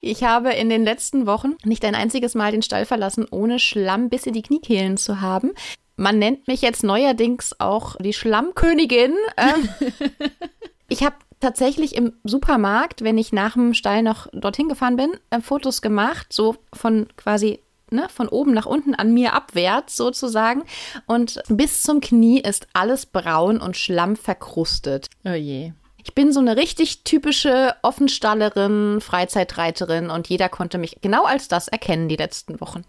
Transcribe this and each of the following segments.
Ich habe in den letzten Wochen nicht ein einziges Mal den Stall verlassen, ohne Schlamm bis in die Kniekehlen zu haben. Man nennt mich jetzt neuerdings auch die Schlammkönigin. Ähm, ich habe tatsächlich im Supermarkt, wenn ich nach dem Stall noch dorthin gefahren bin, äh, Fotos gemacht, so von quasi ne, von oben nach unten an mir abwärts sozusagen. Und bis zum Knie ist alles braun und schlammverkrustet. Oh je. Ich bin so eine richtig typische Offenstallerin, Freizeitreiterin und jeder konnte mich genau als das erkennen die letzten Wochen.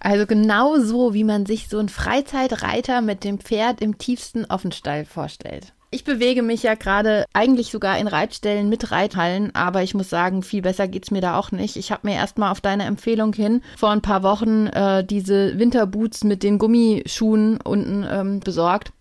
Also genau so, wie man sich so einen Freizeitreiter mit dem Pferd im tiefsten Offenstall vorstellt. Ich bewege mich ja gerade eigentlich sogar in Reitstellen mit Reithallen, aber ich muss sagen, viel besser geht's mir da auch nicht. Ich habe mir erstmal auf deine Empfehlung hin vor ein paar Wochen äh, diese Winterboots mit den Gummischuhen unten ähm, besorgt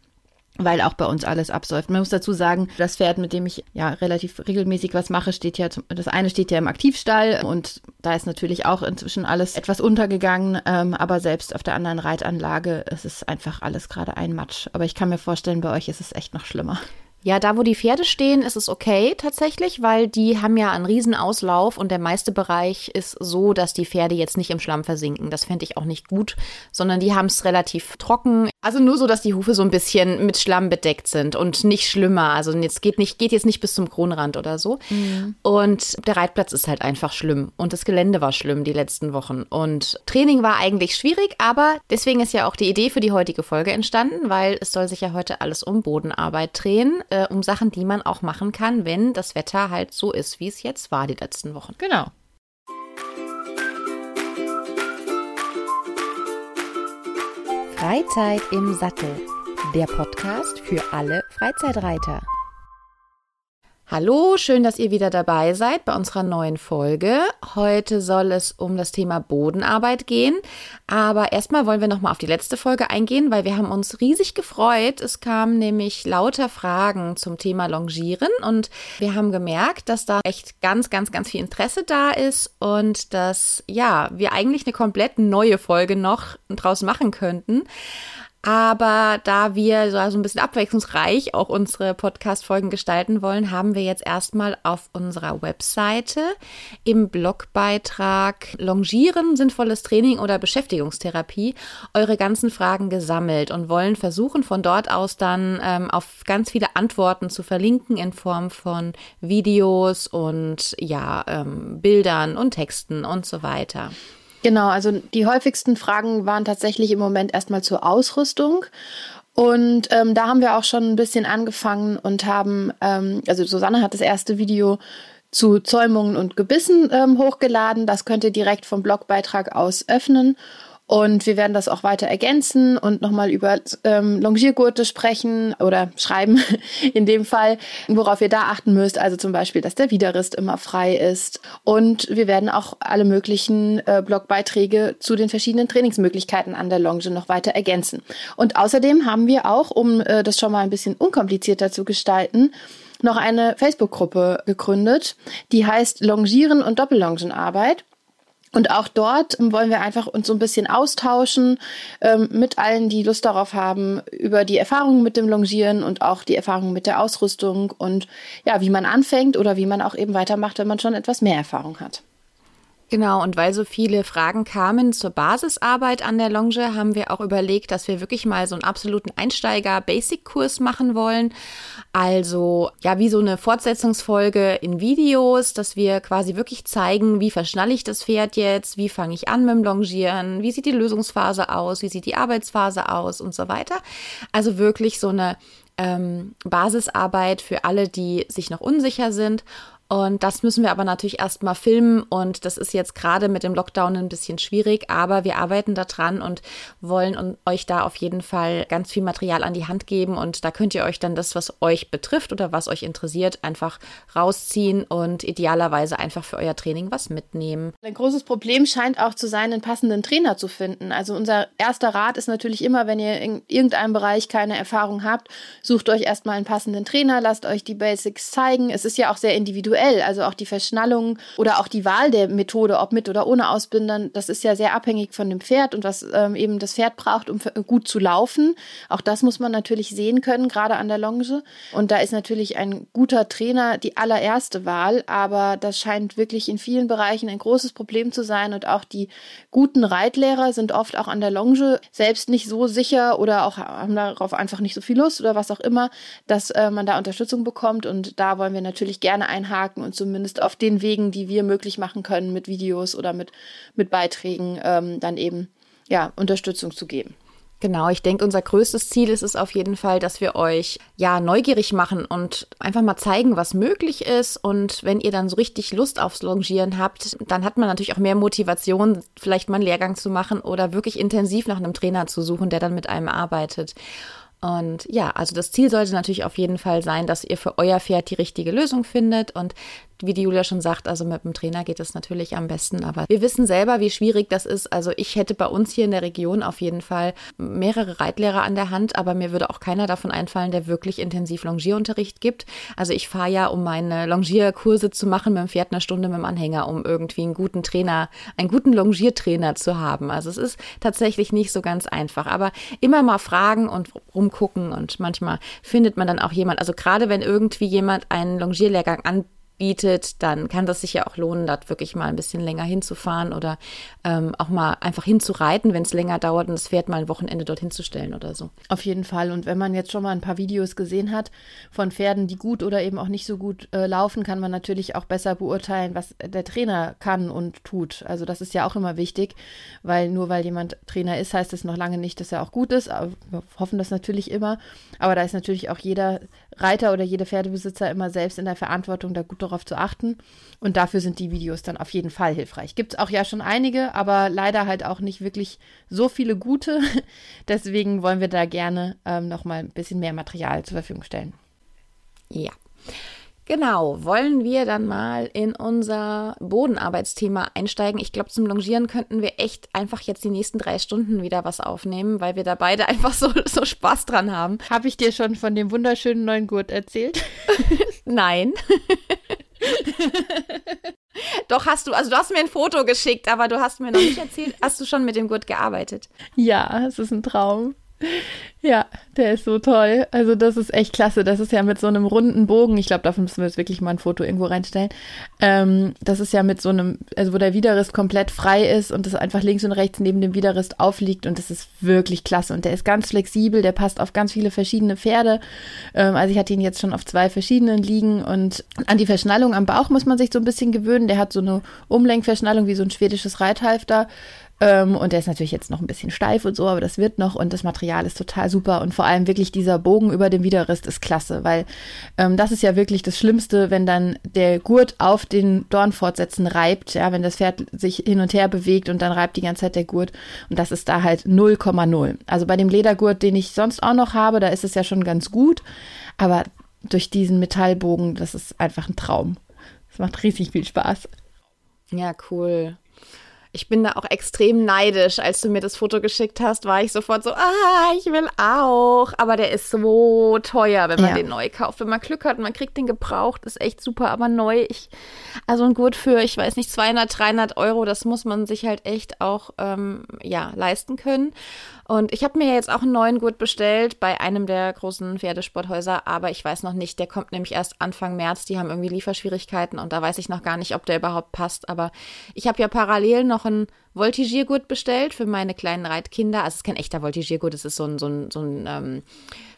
weil auch bei uns alles absäuft. Man muss dazu sagen, das Pferd, mit dem ich ja relativ regelmäßig was mache, steht ja, das eine steht ja im Aktivstall und da ist natürlich auch inzwischen alles etwas untergegangen, ähm, aber selbst auf der anderen Reitanlage ist es einfach alles gerade ein Matsch. Aber ich kann mir vorstellen, bei euch ist es echt noch schlimmer. Ja, da wo die Pferde stehen, ist es okay tatsächlich, weil die haben ja einen Riesenauslauf und der meiste Bereich ist so, dass die Pferde jetzt nicht im Schlamm versinken. Das fände ich auch nicht gut, sondern die haben es relativ trocken. Also nur so, dass die Hufe so ein bisschen mit Schlamm bedeckt sind und nicht schlimmer. Also jetzt geht nicht, geht jetzt nicht bis zum Kronrand oder so. Mhm. Und der Reitplatz ist halt einfach schlimm. Und das Gelände war schlimm die letzten Wochen. Und Training war eigentlich schwierig, aber deswegen ist ja auch die Idee für die heutige Folge entstanden, weil es soll sich ja heute alles um Bodenarbeit drehen äh, um Sachen, die man auch machen kann, wenn das Wetter halt so ist, wie es jetzt war die letzten Wochen. Genau. Freizeit im Sattel, der Podcast für alle Freizeitreiter. Hallo, schön, dass ihr wieder dabei seid bei unserer neuen Folge. Heute soll es um das Thema Bodenarbeit gehen. Aber erstmal wollen wir nochmal auf die letzte Folge eingehen, weil wir haben uns riesig gefreut. Es kamen nämlich lauter Fragen zum Thema Longieren und wir haben gemerkt, dass da echt ganz, ganz, ganz viel Interesse da ist und dass, ja, wir eigentlich eine komplett neue Folge noch draus machen könnten. Aber da wir so also ein bisschen abwechslungsreich auch unsere Podcast-Folgen gestalten wollen, haben wir jetzt erstmal auf unserer Webseite im Blogbeitrag Longieren, sinnvolles Training oder Beschäftigungstherapie eure ganzen Fragen gesammelt und wollen versuchen, von dort aus dann ähm, auf ganz viele Antworten zu verlinken in Form von Videos und ja, ähm, Bildern und Texten und so weiter. Genau, also die häufigsten Fragen waren tatsächlich im Moment erstmal zur Ausrüstung. Und ähm, da haben wir auch schon ein bisschen angefangen und haben, ähm, also Susanne hat das erste Video zu Zäumungen und Gebissen ähm, hochgeladen. Das könnt ihr direkt vom Blogbeitrag aus öffnen. Und wir werden das auch weiter ergänzen und nochmal über ähm, Longiergurte sprechen oder schreiben in dem Fall, worauf ihr da achten müsst. Also zum Beispiel, dass der Widerrist immer frei ist. Und wir werden auch alle möglichen äh, Blogbeiträge zu den verschiedenen Trainingsmöglichkeiten an der Longe noch weiter ergänzen. Und außerdem haben wir auch, um äh, das schon mal ein bisschen unkomplizierter zu gestalten, noch eine Facebook-Gruppe gegründet, die heißt Longieren und Doppellongenarbeit. Und auch dort wollen wir einfach uns so ein bisschen austauschen ähm, mit allen, die Lust darauf haben, über die Erfahrungen mit dem Longieren und auch die Erfahrungen mit der Ausrüstung und ja, wie man anfängt oder wie man auch eben weitermacht, wenn man schon etwas mehr Erfahrung hat. Genau, und weil so viele Fragen kamen zur Basisarbeit an der Longe, haben wir auch überlegt, dass wir wirklich mal so einen absoluten Einsteiger-Basic-Kurs machen wollen. Also ja, wie so eine Fortsetzungsfolge in Videos, dass wir quasi wirklich zeigen, wie verschnalle ich das Pferd jetzt, wie fange ich an mit dem Longieren, wie sieht die Lösungsphase aus, wie sieht die Arbeitsphase aus und so weiter. Also wirklich so eine ähm, Basisarbeit für alle, die sich noch unsicher sind und das müssen wir aber natürlich erstmal filmen und das ist jetzt gerade mit dem Lockdown ein bisschen schwierig, aber wir arbeiten da dran und wollen euch da auf jeden Fall ganz viel Material an die Hand geben und da könnt ihr euch dann das, was euch betrifft oder was euch interessiert, einfach rausziehen und idealerweise einfach für euer Training was mitnehmen. Ein großes Problem scheint auch zu sein, einen passenden Trainer zu finden. Also unser erster Rat ist natürlich immer, wenn ihr in irgendeinem Bereich keine Erfahrung habt, sucht euch erstmal einen passenden Trainer, lasst euch die Basics zeigen. Es ist ja auch sehr individuell individuell. Also auch die Verschnallung oder auch die Wahl der Methode, ob mit oder ohne Ausbindern, das ist ja sehr abhängig von dem Pferd und was ähm, eben das Pferd braucht, um gut zu laufen. Auch das muss man natürlich sehen können, gerade an der Longe. Und da ist natürlich ein guter Trainer die allererste Wahl, aber das scheint wirklich in vielen Bereichen ein großes Problem zu sein und auch die guten Reitlehrer sind oft auch an der Longe selbst nicht so sicher oder auch haben darauf einfach nicht so viel Lust oder was auch immer, dass äh, man da Unterstützung bekommt und da wollen wir natürlich gerne einhaken und zumindest auf den Wegen, die wir möglich machen können mit Videos oder mit, mit Beiträgen, ähm, dann eben ja, Unterstützung zu geben. Genau, ich denke, unser größtes Ziel ist es auf jeden Fall, dass wir euch ja neugierig machen und einfach mal zeigen, was möglich ist. Und wenn ihr dann so richtig Lust aufs Longieren habt, dann hat man natürlich auch mehr Motivation, vielleicht mal einen Lehrgang zu machen oder wirklich intensiv nach einem Trainer zu suchen, der dann mit einem arbeitet. Und ja, also das Ziel sollte natürlich auf jeden Fall sein, dass ihr für euer Pferd die richtige Lösung findet. Und wie die Julia schon sagt, also mit dem Trainer geht es natürlich am besten. Aber wir wissen selber, wie schwierig das ist. Also ich hätte bei uns hier in der Region auf jeden Fall mehrere Reitlehrer an der Hand, aber mir würde auch keiner davon einfallen, der wirklich intensiv Longierunterricht gibt. Also ich fahre ja, um meine Longierkurse zu machen, mit dem Pferd eine Stunde mit dem Anhänger, um irgendwie einen guten Trainer, einen guten Longiertrainer zu haben. Also es ist tatsächlich nicht so ganz einfach. Aber immer mal fragen und rum rumgucken und manchmal findet man dann auch jemand, also gerade wenn irgendwie jemand einen Longierlehrgang anbietet, bietet, dann kann das sich ja auch lohnen, dort wirklich mal ein bisschen länger hinzufahren oder ähm, auch mal einfach hinzureiten, wenn es länger dauert und das Pferd mal ein Wochenende dorthin zu stellen oder so. Auf jeden Fall. Und wenn man jetzt schon mal ein paar Videos gesehen hat von Pferden, die gut oder eben auch nicht so gut äh, laufen, kann man natürlich auch besser beurteilen, was der Trainer kann und tut. Also das ist ja auch immer wichtig, weil nur weil jemand Trainer ist, heißt es noch lange nicht, dass er auch gut ist. Wir hoffen das natürlich immer. Aber da ist natürlich auch jeder Reiter oder jeder Pferdebesitzer immer selbst in der Verantwortung, da gut darauf zu achten. Und dafür sind die Videos dann auf jeden Fall hilfreich. Gibt es auch ja schon einige, aber leider halt auch nicht wirklich so viele gute. Deswegen wollen wir da gerne ähm, nochmal ein bisschen mehr Material zur Verfügung stellen. Ja. Genau, wollen wir dann mal in unser Bodenarbeitsthema einsteigen. Ich glaube, zum Longieren könnten wir echt einfach jetzt die nächsten drei Stunden wieder was aufnehmen, weil wir da beide einfach so, so Spaß dran haben. Habe ich dir schon von dem wunderschönen neuen Gurt erzählt? Nein. Doch hast du, also du hast mir ein Foto geschickt, aber du hast mir noch nicht erzählt, hast du schon mit dem Gurt gearbeitet? Ja, es ist ein Traum. Ja, der ist so toll. Also das ist echt klasse. Das ist ja mit so einem runden Bogen. Ich glaube, davon müssen wir jetzt wirklich mal ein Foto irgendwo reinstellen. Ähm, das ist ja mit so einem, also wo der Widerrist komplett frei ist und das einfach links und rechts neben dem Widerrist aufliegt und das ist wirklich klasse. Und der ist ganz flexibel. Der passt auf ganz viele verschiedene Pferde. Ähm, also ich hatte ihn jetzt schon auf zwei verschiedenen liegen und an die Verschnallung am Bauch muss man sich so ein bisschen gewöhnen. Der hat so eine Umlenkverschnallung wie so ein schwedisches Reithalfter. Ähm, und der ist natürlich jetzt noch ein bisschen steif und so, aber das wird noch und das Material ist total super. Und vor allem wirklich dieser Bogen über dem Widerrist ist klasse, weil ähm, das ist ja wirklich das Schlimmste, wenn dann der Gurt auf den Dornfortsätzen reibt, ja, wenn das Pferd sich hin und her bewegt und dann reibt die ganze Zeit der Gurt. Und das ist da halt 0,0. Also bei dem Ledergurt, den ich sonst auch noch habe, da ist es ja schon ganz gut. Aber durch diesen Metallbogen, das ist einfach ein Traum. Das macht riesig viel Spaß. Ja, cool. Ich bin da auch extrem neidisch. Als du mir das Foto geschickt hast, war ich sofort so, ah, ich will auch. Aber der ist so teuer, wenn man ja. den neu kauft. Wenn man Glück hat, man kriegt den gebraucht, ist echt super. Aber neu, ich, also ein Gurt für, ich weiß nicht, 200, 300 Euro, das muss man sich halt echt auch, ähm, ja, leisten können. Und ich habe mir jetzt auch einen neuen Gurt bestellt bei einem der großen Pferdesporthäuser, aber ich weiß noch nicht, der kommt nämlich erst Anfang März. Die haben irgendwie Lieferschwierigkeiten und da weiß ich noch gar nicht, ob der überhaupt passt. Aber ich habe ja parallel noch einen Voltigiergurt bestellt für meine kleinen Reitkinder. Also es ist kein echter Voltigiergurt, es ist so ein, so ein, so ein ähm,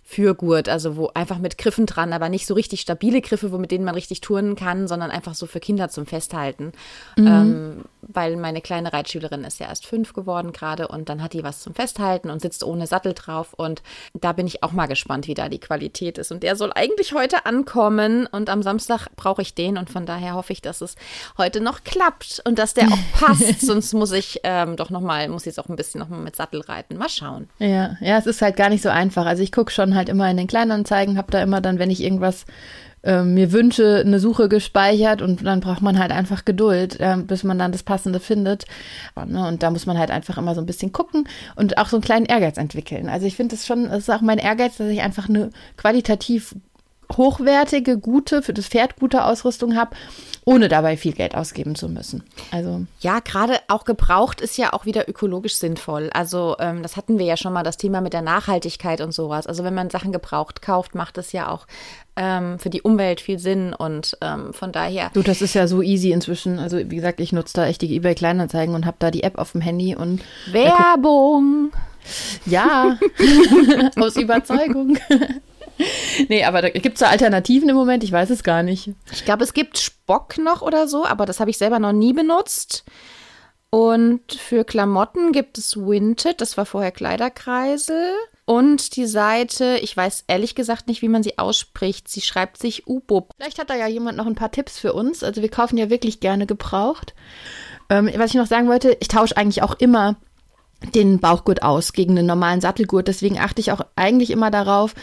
Fürgurt, also wo einfach mit Griffen dran, aber nicht so richtig stabile Griffe, wo mit denen man richtig turnen kann, sondern einfach so für Kinder zum Festhalten. Mhm. Ähm, weil meine kleine Reitschülerin ist ja erst fünf geworden gerade und dann hat die was zum Festhalten und sitzt ohne Sattel drauf und da bin ich auch mal gespannt, wie da die Qualität ist. Und der soll eigentlich heute ankommen und am Samstag brauche ich den und von daher hoffe ich, dass es heute noch klappt und dass der auch passt. Sonst muss ich ähm, doch nochmal, muss jetzt auch ein bisschen nochmal mit Sattel reiten. Mal schauen. Ja, ja, es ist halt gar nicht so einfach. Also ich gucke schon halt immer in den Kleinanzeigen, habe da immer dann, wenn ich irgendwas äh, mir wünsche, eine Suche gespeichert und dann braucht man halt einfach Geduld, äh, bis man dann das Passende findet. Ne, und da muss man halt einfach immer so ein bisschen gucken und auch so einen kleinen Ehrgeiz entwickeln. Also ich finde das schon, es ist auch mein Ehrgeiz, dass ich einfach eine qualitativ hochwertige, gute, für das Pferd gute Ausrüstung habe, ohne dabei viel Geld ausgeben zu müssen. Also ja, gerade auch gebraucht ist ja auch wieder ökologisch sinnvoll. Also ähm, das hatten wir ja schon mal das Thema mit der Nachhaltigkeit und sowas. Also wenn man Sachen gebraucht kauft, macht es ja auch ähm, für die Umwelt viel Sinn und ähm, von daher. Du, das ist ja so easy inzwischen. Also wie gesagt, ich nutze da echt die eBay Kleinanzeigen und habe da die App auf dem Handy und Werbung. Ja, aus Überzeugung. nee, aber da gibt es da Alternativen im Moment? Ich weiß es gar nicht. Ich glaube, es gibt Spock noch oder so, aber das habe ich selber noch nie benutzt. Und für Klamotten gibt es Winted, das war vorher Kleiderkreisel. Und die Seite, ich weiß ehrlich gesagt nicht, wie man sie ausspricht. Sie schreibt sich Ubub. Vielleicht hat da ja jemand noch ein paar Tipps für uns. Also wir kaufen ja wirklich gerne gebraucht. Ähm, was ich noch sagen wollte, ich tausche eigentlich auch immer den Bauchgurt aus gegen einen normalen Sattelgurt. Deswegen achte ich auch eigentlich immer darauf,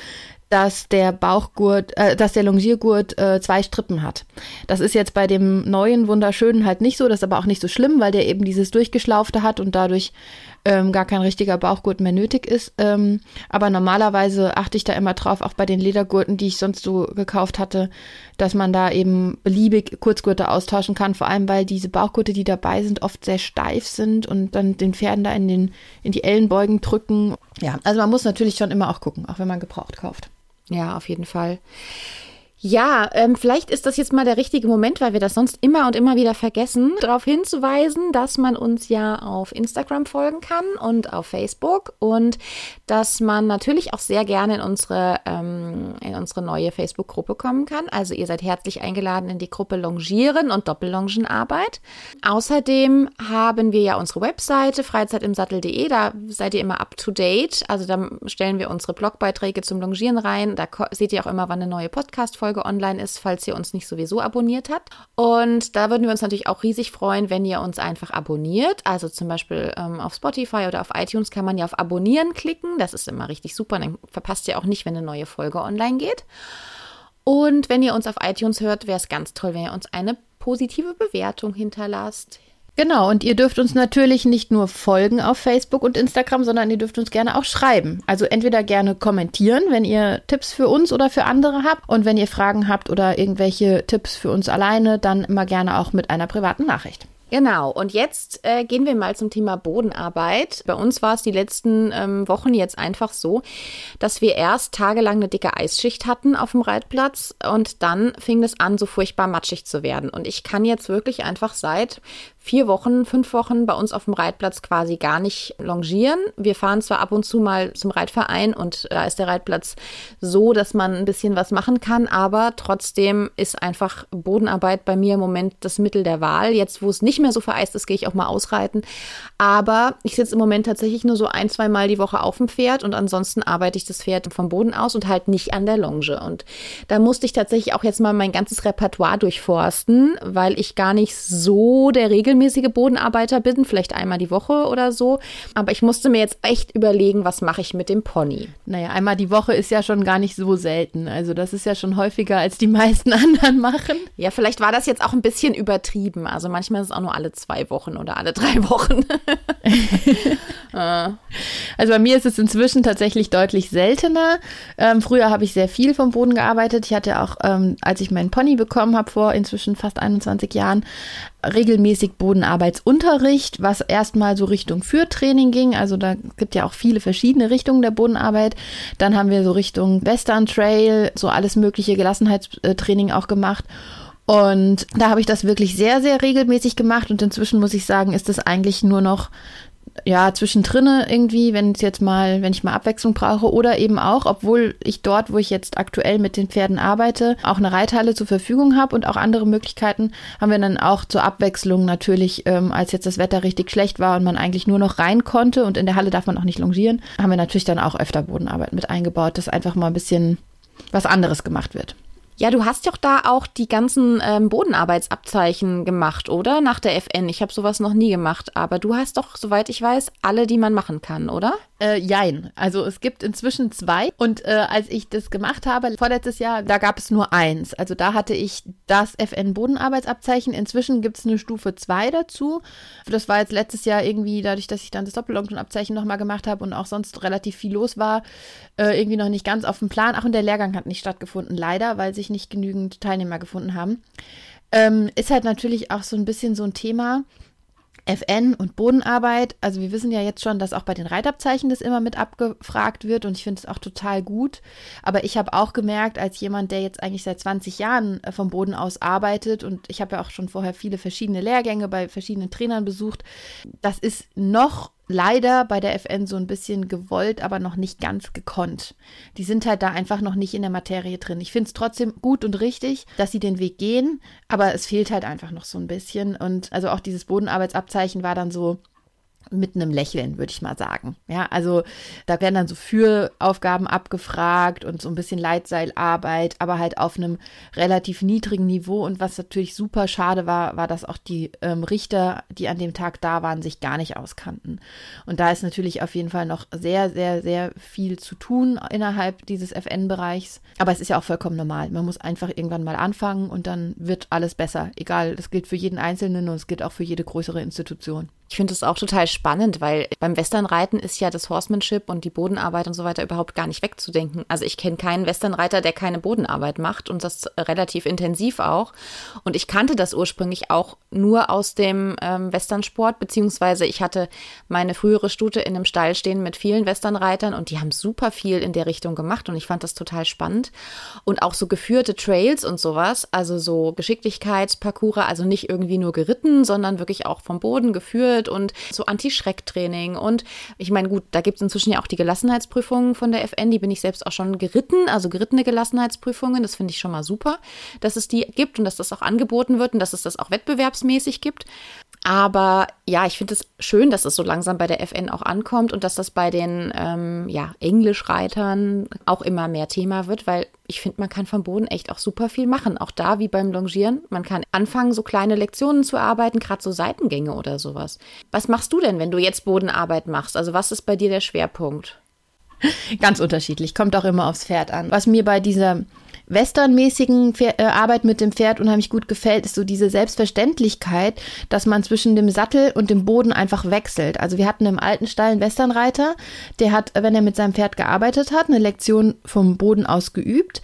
dass der Bauchgurt, äh, dass der Longiergurt äh, zwei Strippen hat. Das ist jetzt bei dem neuen wunderschönen halt nicht so, das ist aber auch nicht so schlimm, weil der eben dieses durchgeschlaufte hat und dadurch ähm, gar kein richtiger Bauchgurt mehr nötig ist. Ähm, aber normalerweise achte ich da immer drauf, auch bei den Ledergurten, die ich sonst so gekauft hatte, dass man da eben beliebig Kurzgurte austauschen kann, vor allem weil diese Bauchgurte, die dabei sind, oft sehr steif sind und dann den Pferden da in, den, in die Ellenbeugen drücken. Ja, also man muss natürlich schon immer auch gucken, auch wenn man gebraucht kauft. Ja, auf jeden Fall. Ja, ähm, vielleicht ist das jetzt mal der richtige Moment, weil wir das sonst immer und immer wieder vergessen, darauf hinzuweisen, dass man uns ja auf Instagram folgen kann und auf Facebook und dass man natürlich auch sehr gerne in unsere, ähm, in unsere neue Facebook-Gruppe kommen kann. Also ihr seid herzlich eingeladen in die Gruppe Longieren und Doppellongenarbeit. Außerdem haben wir ja unsere Webseite freizeitimsattel.de, da seid ihr immer up to date. Also da stellen wir unsere Blogbeiträge zum Longieren rein. Da seht ihr auch immer, wann eine neue Podcast-Folge Folge online ist, falls ihr uns nicht sowieso abonniert habt. Und da würden wir uns natürlich auch riesig freuen, wenn ihr uns einfach abonniert. Also zum Beispiel ähm, auf Spotify oder auf iTunes kann man ja auf Abonnieren klicken. Das ist immer richtig super. Dann verpasst ihr auch nicht, wenn eine neue Folge online geht. Und wenn ihr uns auf iTunes hört, wäre es ganz toll, wenn ihr uns eine positive Bewertung hinterlasst. Genau, und ihr dürft uns natürlich nicht nur folgen auf Facebook und Instagram, sondern ihr dürft uns gerne auch schreiben. Also entweder gerne kommentieren, wenn ihr Tipps für uns oder für andere habt. Und wenn ihr Fragen habt oder irgendwelche Tipps für uns alleine, dann immer gerne auch mit einer privaten Nachricht. Genau, und jetzt äh, gehen wir mal zum Thema Bodenarbeit. Bei uns war es die letzten ähm, Wochen jetzt einfach so, dass wir erst tagelang eine dicke Eisschicht hatten auf dem Reitplatz und dann fing es an, so furchtbar matschig zu werden. Und ich kann jetzt wirklich einfach seit vier Wochen, fünf Wochen bei uns auf dem Reitplatz quasi gar nicht longieren. Wir fahren zwar ab und zu mal zum Reitverein und da ist der Reitplatz so, dass man ein bisschen was machen kann, aber trotzdem ist einfach Bodenarbeit bei mir im Moment das Mittel der Wahl. Jetzt, wo es nicht mehr so vereist ist, gehe ich auch mal ausreiten. Aber ich sitze im Moment tatsächlich nur so ein, zwei Mal die Woche auf dem Pferd und ansonsten arbeite ich das Pferd vom Boden aus und halt nicht an der Longe. Und da musste ich tatsächlich auch jetzt mal mein ganzes Repertoire durchforsten, weil ich gar nicht so der Regel regelmäßige Bodenarbeiter bin, vielleicht einmal die Woche oder so. Aber ich musste mir jetzt echt überlegen, was mache ich mit dem Pony. Naja, einmal die Woche ist ja schon gar nicht so selten. Also das ist ja schon häufiger, als die meisten anderen machen. Ja, vielleicht war das jetzt auch ein bisschen übertrieben. Also manchmal ist es auch nur alle zwei Wochen oder alle drei Wochen. also bei mir ist es inzwischen tatsächlich deutlich seltener. Ähm, früher habe ich sehr viel vom Boden gearbeitet. Ich hatte auch, ähm, als ich meinen Pony bekommen habe, vor inzwischen fast 21 Jahren, regelmäßig Bodenarbeitsunterricht, was erstmal so Richtung Führtraining ging. Also da gibt ja auch viele verschiedene Richtungen der Bodenarbeit. Dann haben wir so Richtung Western Trail, so alles mögliche Gelassenheitstraining auch gemacht. Und da habe ich das wirklich sehr, sehr regelmäßig gemacht. Und inzwischen muss ich sagen, ist das eigentlich nur noch ja, zwischendrin irgendwie, wenn es jetzt mal, wenn ich mal Abwechslung brauche oder eben auch, obwohl ich dort, wo ich jetzt aktuell mit den Pferden arbeite, auch eine Reithalle zur Verfügung habe und auch andere Möglichkeiten, haben wir dann auch zur Abwechslung natürlich, ähm, als jetzt das Wetter richtig schlecht war und man eigentlich nur noch rein konnte und in der Halle darf man auch nicht longieren, haben wir natürlich dann auch öfter Bodenarbeit mit eingebaut, dass einfach mal ein bisschen was anderes gemacht wird. Ja, du hast doch da auch die ganzen ähm, Bodenarbeitsabzeichen gemacht, oder? Nach der FN. Ich habe sowas noch nie gemacht, aber du hast doch, soweit ich weiß, alle, die man machen kann, oder? Äh, jein. Also es gibt inzwischen zwei. Und äh, als ich das gemacht habe, vorletztes Jahr, da gab es nur eins. Also da hatte ich das FN Bodenarbeitsabzeichen. Inzwischen gibt es eine Stufe 2 dazu. Das war jetzt letztes Jahr irgendwie, dadurch, dass ich dann das Doppellongton-Abzeichen nochmal gemacht habe und auch sonst relativ viel los war, äh, irgendwie noch nicht ganz auf dem Plan. Ach, und der Lehrgang hat nicht stattgefunden, leider, weil sich nicht genügend Teilnehmer gefunden haben. Ähm, ist halt natürlich auch so ein bisschen so ein Thema FN und Bodenarbeit, also wir wissen ja jetzt schon, dass auch bei den Reitabzeichen das immer mit abgefragt wird und ich finde es auch total gut. Aber ich habe auch gemerkt, als jemand, der jetzt eigentlich seit 20 Jahren äh, vom Boden aus arbeitet und ich habe ja auch schon vorher viele verschiedene Lehrgänge bei verschiedenen Trainern besucht, das ist noch leider bei der FN so ein bisschen gewollt, aber noch nicht ganz gekonnt. Die sind halt da einfach noch nicht in der Materie drin. Ich finde es trotzdem gut und richtig, dass sie den Weg gehen, aber es fehlt halt einfach noch so ein bisschen. Und also auch dieses Bodenarbeitsabzeichen war dann so, mit einem Lächeln, würde ich mal sagen. Ja, also da werden dann so Führaufgaben abgefragt und so ein bisschen Leitseilarbeit, aber halt auf einem relativ niedrigen Niveau. Und was natürlich super schade war, war, dass auch die ähm, Richter, die an dem Tag da waren, sich gar nicht auskannten. Und da ist natürlich auf jeden Fall noch sehr, sehr, sehr viel zu tun innerhalb dieses FN-Bereichs. Aber es ist ja auch vollkommen normal. Man muss einfach irgendwann mal anfangen und dann wird alles besser. Egal, das gilt für jeden Einzelnen und es gilt auch für jede größere Institution. Ich finde es auch total spannend, weil beim Westernreiten ist ja das Horsemanship und die Bodenarbeit und so weiter überhaupt gar nicht wegzudenken. Also ich kenne keinen Westernreiter, der keine Bodenarbeit macht und das relativ intensiv auch. Und ich kannte das ursprünglich auch nur aus dem ähm, Westernsport, beziehungsweise ich hatte meine frühere Stute in einem Stall stehen mit vielen Westernreitern und die haben super viel in der Richtung gemacht und ich fand das total spannend. Und auch so geführte Trails und sowas, also so Geschicklichkeitsparcours, also nicht irgendwie nur geritten, sondern wirklich auch vom Boden geführt geführt und so Anti-Schreck-Training. Und ich meine, gut, da gibt es inzwischen ja auch die Gelassenheitsprüfungen von der FN, die bin ich selbst auch schon geritten, also gerittene Gelassenheitsprüfungen. Das finde ich schon mal super, dass es die gibt und dass das auch angeboten wird und dass es das auch wettbewerbsmäßig gibt. Aber ja, ich finde es schön, dass es so langsam bei der FN auch ankommt und dass das bei den ähm, ja, Englischreitern auch immer mehr Thema wird, weil ich finde, man kann vom Boden echt auch super viel machen. Auch da wie beim Longieren. Man kann anfangen, so kleine Lektionen zu arbeiten, gerade so Seitengänge oder sowas. Was machst du denn, wenn du jetzt Bodenarbeit machst? Also was ist bei dir der Schwerpunkt? Ganz unterschiedlich, kommt auch immer aufs Pferd an. Was mir bei dieser westernmäßigen Pfer äh, Arbeit mit dem Pferd unheimlich gut gefällt, ist so diese Selbstverständlichkeit, dass man zwischen dem Sattel und dem Boden einfach wechselt. Also wir hatten im alten Stall einen Westernreiter, der hat, wenn er mit seinem Pferd gearbeitet hat, eine Lektion vom Boden aus geübt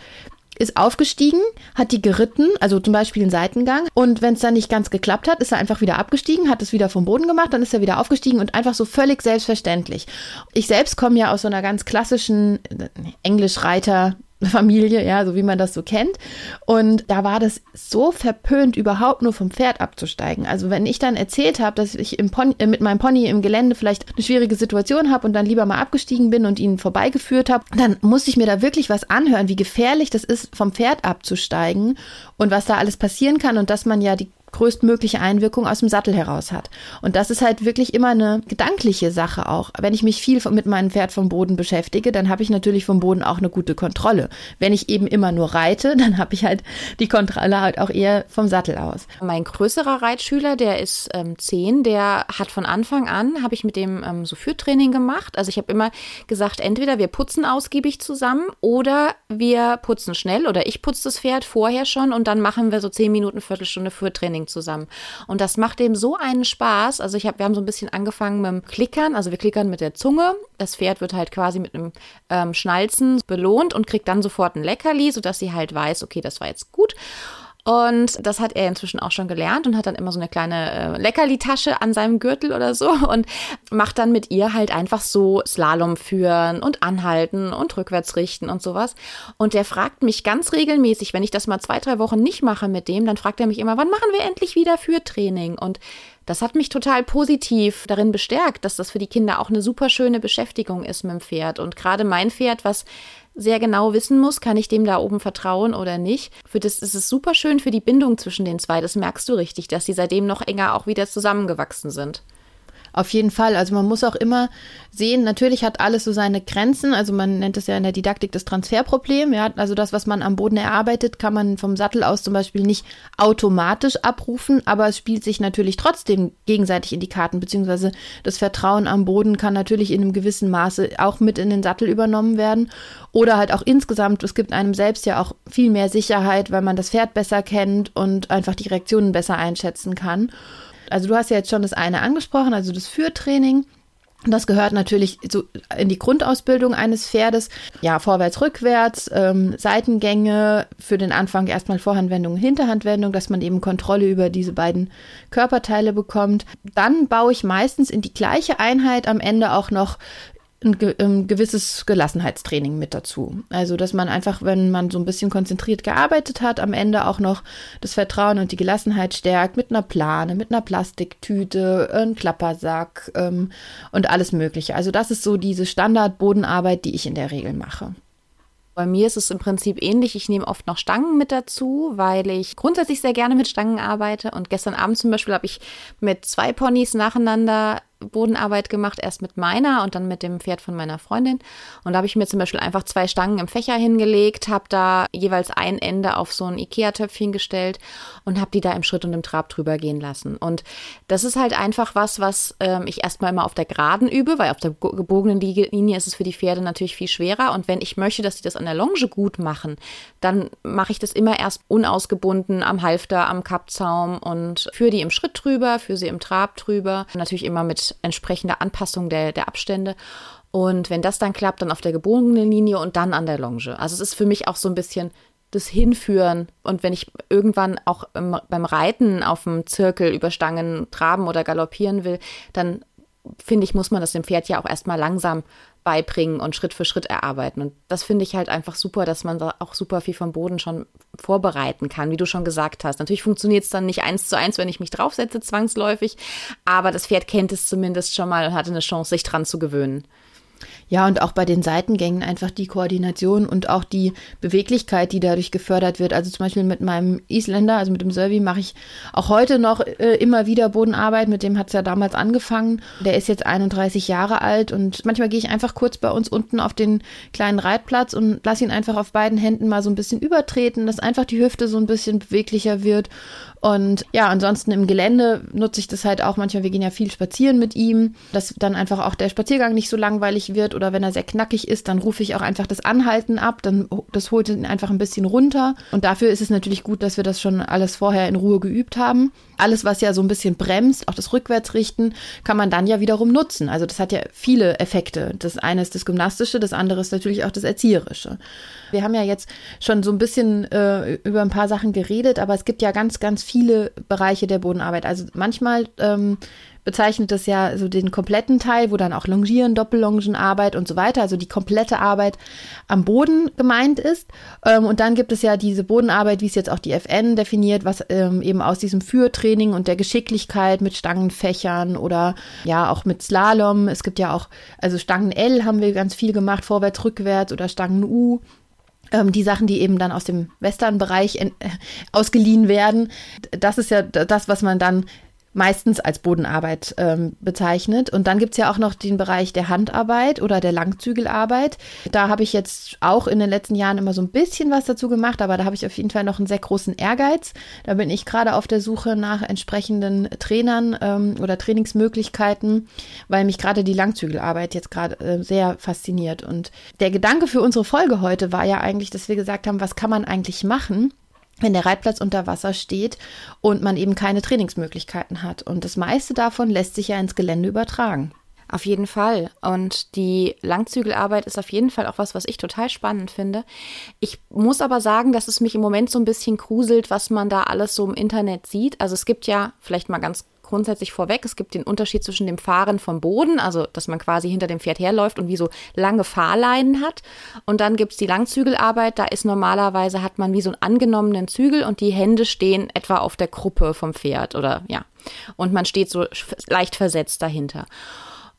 ist aufgestiegen, hat die geritten, also zum Beispiel einen Seitengang. Und wenn es dann nicht ganz geklappt hat, ist er einfach wieder abgestiegen, hat es wieder vom Boden gemacht, dann ist er wieder aufgestiegen und einfach so völlig selbstverständlich. Ich selbst komme ja aus so einer ganz klassischen äh, Englischreiter Familie, ja, so wie man das so kennt. Und da war das so verpönt, überhaupt nur vom Pferd abzusteigen. Also wenn ich dann erzählt habe, dass ich äh, mit meinem Pony im Gelände vielleicht eine schwierige Situation habe und dann lieber mal abgestiegen bin und ihn vorbeigeführt habe, dann musste ich mir da wirklich was anhören, wie gefährlich das ist, vom Pferd abzusteigen und was da alles passieren kann und dass man ja die größtmögliche Einwirkung aus dem Sattel heraus hat. Und das ist halt wirklich immer eine gedankliche Sache auch. Wenn ich mich viel mit meinem Pferd vom Boden beschäftige, dann habe ich natürlich vom Boden auch eine gute Kontrolle. Wenn ich eben immer nur reite, dann habe ich halt die Kontrolle halt auch eher vom Sattel aus. Mein größerer Reitschüler, der ist ähm, zehn, der hat von Anfang an, habe ich mit dem ähm, so Führtraining gemacht. Also ich habe immer gesagt, entweder wir putzen ausgiebig zusammen oder wir putzen schnell oder ich putze das Pferd vorher schon und dann machen wir so zehn Minuten, Viertelstunde Führtraining zusammen. Und das macht dem so einen Spaß. Also ich habe, wir haben so ein bisschen angefangen mit dem Klickern. Also wir klickern mit der Zunge. Das Pferd wird halt quasi mit einem ähm, Schnalzen belohnt und kriegt dann sofort ein Leckerli, sodass sie halt weiß, okay, das war jetzt gut. Und das hat er inzwischen auch schon gelernt und hat dann immer so eine kleine äh, Leckerli-Tasche an seinem Gürtel oder so und macht dann mit ihr halt einfach so Slalom führen und anhalten und rückwärts richten und sowas. Und der fragt mich ganz regelmäßig, wenn ich das mal zwei, drei Wochen nicht mache mit dem, dann fragt er mich immer, wann machen wir endlich wieder für Training? Und das hat mich total positiv darin bestärkt, dass das für die Kinder auch eine super schöne Beschäftigung ist mit dem Pferd. Und gerade mein Pferd, was sehr genau wissen muss, kann ich dem da oben vertrauen oder nicht. Für das ist es super schön für die Bindung zwischen den zwei. Das merkst du richtig, dass sie seitdem noch enger auch wieder zusammengewachsen sind. Auf jeden Fall. Also man muss auch immer sehen, natürlich hat alles so seine Grenzen. Also man nennt es ja in der Didaktik das Transferproblem. Ja, also das, was man am Boden erarbeitet, kann man vom Sattel aus zum Beispiel nicht automatisch abrufen, aber es spielt sich natürlich trotzdem gegenseitig in die Karten, beziehungsweise das Vertrauen am Boden kann natürlich in einem gewissen Maße auch mit in den Sattel übernommen werden. Oder halt auch insgesamt, es gibt einem selbst ja auch viel mehr Sicherheit, weil man das Pferd besser kennt und einfach die Reaktionen besser einschätzen kann. Also du hast ja jetzt schon das eine angesprochen, also das Führtraining. Das gehört natürlich so in die Grundausbildung eines Pferdes. Ja, vorwärts, rückwärts, ähm, Seitengänge, für den Anfang erstmal Vorhandwendung, Hinterhandwendung, dass man eben Kontrolle über diese beiden Körperteile bekommt. Dann baue ich meistens in die gleiche Einheit am Ende auch noch ein, ein, gewisses Gelassenheitstraining mit dazu. Also, dass man einfach, wenn man so ein bisschen konzentriert gearbeitet hat, am Ende auch noch das Vertrauen und die Gelassenheit stärkt mit einer Plane, mit einer Plastiktüte, einem Klappersack ähm, und alles Mögliche. Also, das ist so diese Standardbodenarbeit, die ich in der Regel mache. Bei mir ist es im Prinzip ähnlich. Ich nehme oft noch Stangen mit dazu, weil ich grundsätzlich sehr gerne mit Stangen arbeite. Und gestern Abend zum Beispiel habe ich mit zwei Ponys nacheinander Bodenarbeit gemacht, erst mit meiner und dann mit dem Pferd von meiner Freundin. Und da habe ich mir zum Beispiel einfach zwei Stangen im Fächer hingelegt, habe da jeweils ein Ende auf so ein Ikea-Töpfchen gestellt und habe die da im Schritt und im Trab drüber gehen lassen. Und das ist halt einfach was, was ähm, ich erstmal immer auf der Geraden übe, weil auf der gebogenen Linie ist es für die Pferde natürlich viel schwerer. Und wenn ich möchte, dass sie das an der Longe gut machen, dann mache ich das immer erst unausgebunden am Halfter, am Kappzaum und führe die im Schritt drüber, führe sie im Trab drüber. Natürlich immer mit entsprechende Anpassung der, der Abstände. Und wenn das dann klappt, dann auf der gebogenen Linie und dann an der Longe. Also es ist für mich auch so ein bisschen das Hinführen. Und wenn ich irgendwann auch im, beim Reiten auf dem Zirkel über Stangen traben oder galoppieren will, dann finde ich, muss man das dem Pferd ja auch erstmal langsam beibringen und Schritt für Schritt erarbeiten. Und das finde ich halt einfach super, dass man da auch super viel vom Boden schon vorbereiten kann, wie du schon gesagt hast. Natürlich funktioniert es dann nicht eins zu eins, wenn ich mich draufsetze, zwangsläufig, aber das Pferd kennt es zumindest schon mal und hatte eine Chance, sich dran zu gewöhnen. Ja, und auch bei den Seitengängen einfach die Koordination und auch die Beweglichkeit, die dadurch gefördert wird. Also zum Beispiel mit meinem Isländer, also mit dem Survey, mache ich auch heute noch äh, immer wieder Bodenarbeit. Mit dem hat es ja damals angefangen. Der ist jetzt 31 Jahre alt und manchmal gehe ich einfach kurz bei uns unten auf den kleinen Reitplatz und lasse ihn einfach auf beiden Händen mal so ein bisschen übertreten, dass einfach die Hüfte so ein bisschen beweglicher wird. Und ja, ansonsten im Gelände nutze ich das halt auch manchmal. Wir gehen ja viel spazieren mit ihm, dass dann einfach auch der Spaziergang nicht so langweilig wird oder wenn er sehr knackig ist, dann rufe ich auch einfach das Anhalten ab, dann das holt ihn einfach ein bisschen runter und dafür ist es natürlich gut, dass wir das schon alles vorher in Ruhe geübt haben. Alles, was ja so ein bisschen bremst, auch das Rückwärtsrichten, kann man dann ja wiederum nutzen. Also das hat ja viele Effekte. Das eine ist das Gymnastische, das andere ist natürlich auch das Erzieherische. Wir haben ja jetzt schon so ein bisschen äh, über ein paar Sachen geredet, aber es gibt ja ganz, ganz viele Bereiche der Bodenarbeit. Also manchmal ähm, bezeichnet das ja so den kompletten Teil, wo dann auch Longieren, Doppellongenarbeit und so weiter, also die komplette Arbeit am Boden gemeint ist. Ähm, und dann gibt es ja diese Bodenarbeit, wie es jetzt auch die FN definiert, was ähm, eben aus diesem Führtraining und der Geschicklichkeit mit Stangenfächern oder ja auch mit Slalom. Es gibt ja auch, also Stangen L haben wir ganz viel gemacht, vorwärts, rückwärts oder Stangen U ähm, die Sachen, die eben dann aus dem Western-Bereich ausgeliehen werden, das ist ja das, was man dann meistens als Bodenarbeit ähm, bezeichnet. Und dann gibt's ja auch noch den Bereich der Handarbeit oder der Langzügelarbeit. Da habe ich jetzt auch in den letzten Jahren immer so ein bisschen was dazu gemacht, aber da habe ich auf jeden Fall noch einen sehr großen Ehrgeiz. Da bin ich gerade auf der Suche nach entsprechenden Trainern ähm, oder Trainingsmöglichkeiten, weil mich gerade die Langzügelarbeit jetzt gerade äh, sehr fasziniert. Und der Gedanke für unsere Folge heute war ja eigentlich, dass wir gesagt haben, was kann man eigentlich machen? Wenn der Reitplatz unter Wasser steht und man eben keine Trainingsmöglichkeiten hat. Und das meiste davon lässt sich ja ins Gelände übertragen. Auf jeden Fall. Und die Langzügelarbeit ist auf jeden Fall auch was, was ich total spannend finde. Ich muss aber sagen, dass es mich im Moment so ein bisschen gruselt, was man da alles so im Internet sieht. Also es gibt ja, vielleicht mal ganz grundsätzlich vorweg. Es gibt den Unterschied zwischen dem Fahren vom Boden, also dass man quasi hinter dem Pferd herläuft und wie so lange Fahrleinen hat. Und dann gibt es die Langzügelarbeit, da ist normalerweise, hat man wie so einen angenommenen Zügel und die Hände stehen etwa auf der Gruppe vom Pferd oder ja. Und man steht so leicht versetzt dahinter.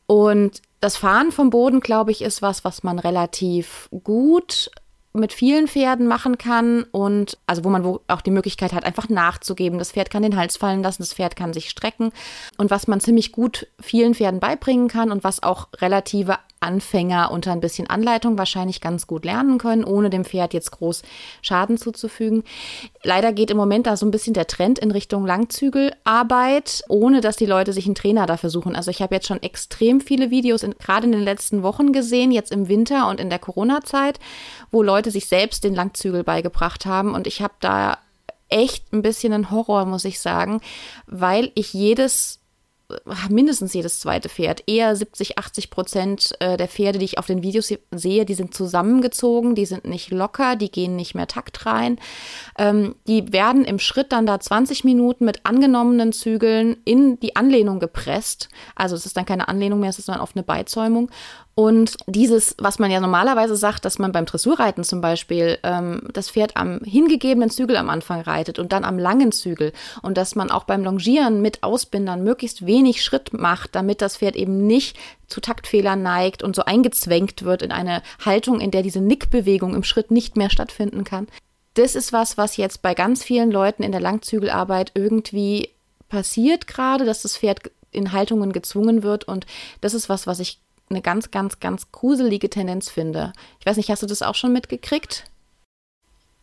Und das Fahren vom Boden, glaube ich, ist was, was man relativ gut mit vielen Pferden machen kann und also wo man wo auch die Möglichkeit hat, einfach nachzugeben. Das Pferd kann den Hals fallen lassen, das Pferd kann sich strecken und was man ziemlich gut vielen Pferden beibringen kann und was auch relative Anfänger unter ein bisschen Anleitung wahrscheinlich ganz gut lernen können, ohne dem Pferd jetzt groß Schaden zuzufügen. Leider geht im Moment da so ein bisschen der Trend in Richtung Langzügelarbeit, ohne dass die Leute sich einen Trainer dafür suchen. Also ich habe jetzt schon extrem viele Videos in, gerade in den letzten Wochen gesehen, jetzt im Winter und in der Corona-Zeit, wo Leute sich selbst den Langzügel beigebracht haben und ich habe da echt ein bisschen einen Horror, muss ich sagen, weil ich jedes mindestens jedes zweite Pferd, eher 70, 80 Prozent äh, der Pferde, die ich auf den Videos sehe, die sind zusammengezogen, die sind nicht locker, die gehen nicht mehr takt rein. Ähm, die werden im Schritt dann da 20 Minuten mit angenommenen Zügeln in die Anlehnung gepresst. Also es ist dann keine Anlehnung mehr, es ist dann auf eine Beizäumung. Und dieses, was man ja normalerweise sagt, dass man beim Dressurreiten zum Beispiel ähm, das Pferd am hingegebenen Zügel am Anfang reitet und dann am langen Zügel und dass man auch beim Longieren mit Ausbindern möglichst wenig Schritt macht, damit das Pferd eben nicht zu Taktfehlern neigt und so eingezwängt wird in eine Haltung, in der diese Nickbewegung im Schritt nicht mehr stattfinden kann. Das ist was, was jetzt bei ganz vielen Leuten in der Langzügelarbeit irgendwie passiert gerade, dass das Pferd in Haltungen gezwungen wird und das ist was, was ich eine ganz, ganz, ganz gruselige Tendenz finde. Ich weiß nicht, hast du das auch schon mitgekriegt?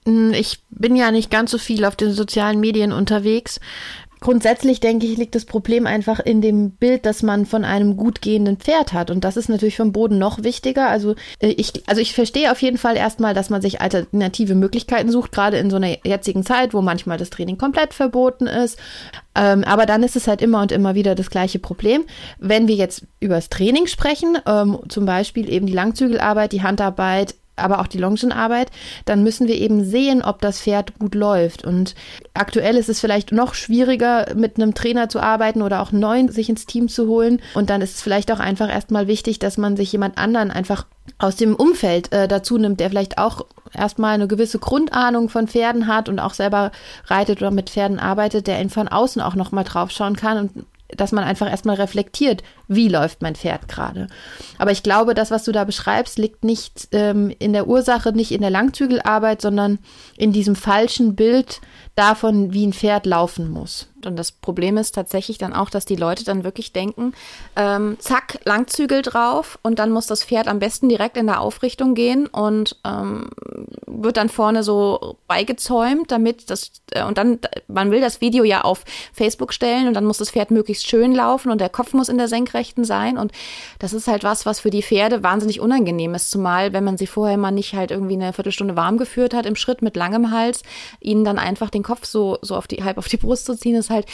Hm, ich bin ja nicht ganz so viel auf den sozialen Medien unterwegs. Grundsätzlich denke ich, liegt das Problem einfach in dem Bild, das man von einem gut gehenden Pferd hat. Und das ist natürlich vom Boden noch wichtiger. Also äh, ich, also ich verstehe auf jeden Fall erstmal, dass man sich alternative Möglichkeiten sucht, gerade in so einer jetzigen Zeit, wo manchmal das Training komplett verboten ist. Ähm, aber dann ist es halt immer und immer wieder das gleiche Problem. Wenn wir jetzt über das Training sprechen, ähm, zum Beispiel eben die Langzügelarbeit, die Handarbeit, aber auch die Longenarbeit, dann müssen wir eben sehen, ob das Pferd gut läuft. Und aktuell ist es vielleicht noch schwieriger, mit einem Trainer zu arbeiten oder auch neuen sich ins Team zu holen. Und dann ist es vielleicht auch einfach erstmal wichtig, dass man sich jemand anderen einfach aus dem Umfeld äh, dazu nimmt, der vielleicht auch erstmal eine gewisse Grundahnung von Pferden hat und auch selber reitet oder mit Pferden arbeitet, der ihn von außen auch nochmal draufschauen kann und dass man einfach erstmal reflektiert, wie läuft mein Pferd gerade. Aber ich glaube, das, was du da beschreibst, liegt nicht ähm, in der Ursache, nicht in der Langzügelarbeit, sondern in diesem falschen Bild davon, wie ein Pferd laufen muss. Und das Problem ist tatsächlich dann auch, dass die Leute dann wirklich denken, ähm, zack, Langzügel drauf und dann muss das Pferd am besten direkt in der Aufrichtung gehen und ähm, wird dann vorne so beigezäumt, damit das, äh, und dann, man will das Video ja auf Facebook stellen und dann muss das Pferd möglichst schön laufen und der Kopf muss in der Senkrechten sein. Und das ist halt was, was für die Pferde wahnsinnig unangenehm ist, zumal wenn man sie vorher mal nicht halt irgendwie eine Viertelstunde warm geführt hat im Schritt mit langem Hals, ihnen dann einfach den Kopf so, so auf die, halb auf die Brust zu ziehen, ist halt